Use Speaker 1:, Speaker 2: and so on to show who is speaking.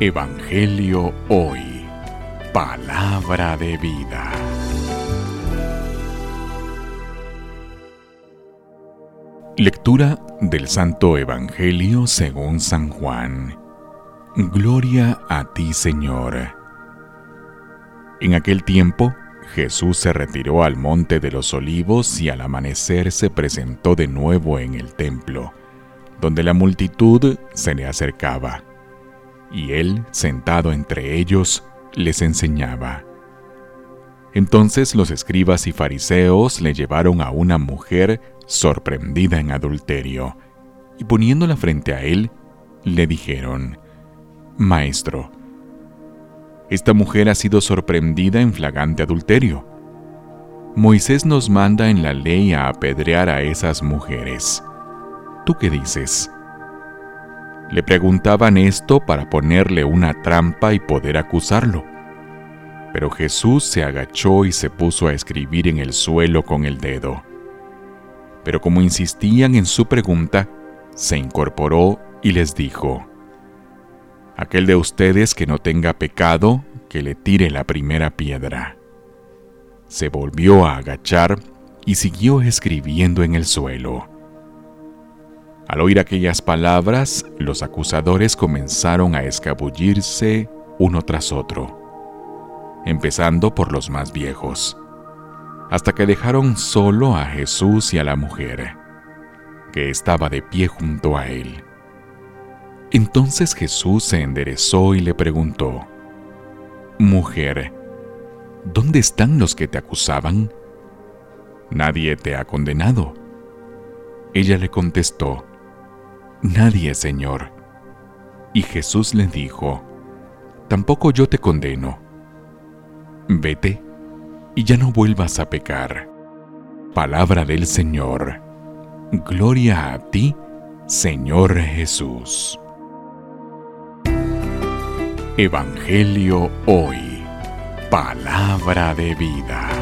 Speaker 1: Evangelio Hoy. Palabra de vida. Lectura del Santo Evangelio según San Juan. Gloria a ti, Señor. En aquel tiempo, Jesús se retiró al monte de los olivos y al amanecer se presentó de nuevo en el templo, donde la multitud se le acercaba y él, sentado entre ellos, les enseñaba. Entonces los escribas y fariseos le llevaron a una mujer sorprendida en adulterio, y poniéndola frente a él, le dijeron, Maestro, esta mujer ha sido sorprendida en flagrante adulterio. Moisés nos manda en la ley a apedrear a esas mujeres. ¿Tú qué dices? Le preguntaban esto para ponerle una trampa y poder acusarlo. Pero Jesús se agachó y se puso a escribir en el suelo con el dedo. Pero como insistían en su pregunta, se incorporó y les dijo, Aquel de ustedes que no tenga pecado, que le tire la primera piedra. Se volvió a agachar y siguió escribiendo en el suelo. Al oír aquellas palabras, los acusadores comenzaron a escabullirse uno tras otro, empezando por los más viejos, hasta que dejaron solo a Jesús y a la mujer, que estaba de pie junto a él. Entonces Jesús se enderezó y le preguntó, Mujer, ¿dónde están los que te acusaban? Nadie te ha condenado. Ella le contestó, Nadie, Señor. Y Jesús le dijo, Tampoco yo te condeno. Vete y ya no vuelvas a pecar. Palabra del Señor. Gloria a ti, Señor Jesús. Evangelio hoy. Palabra de vida.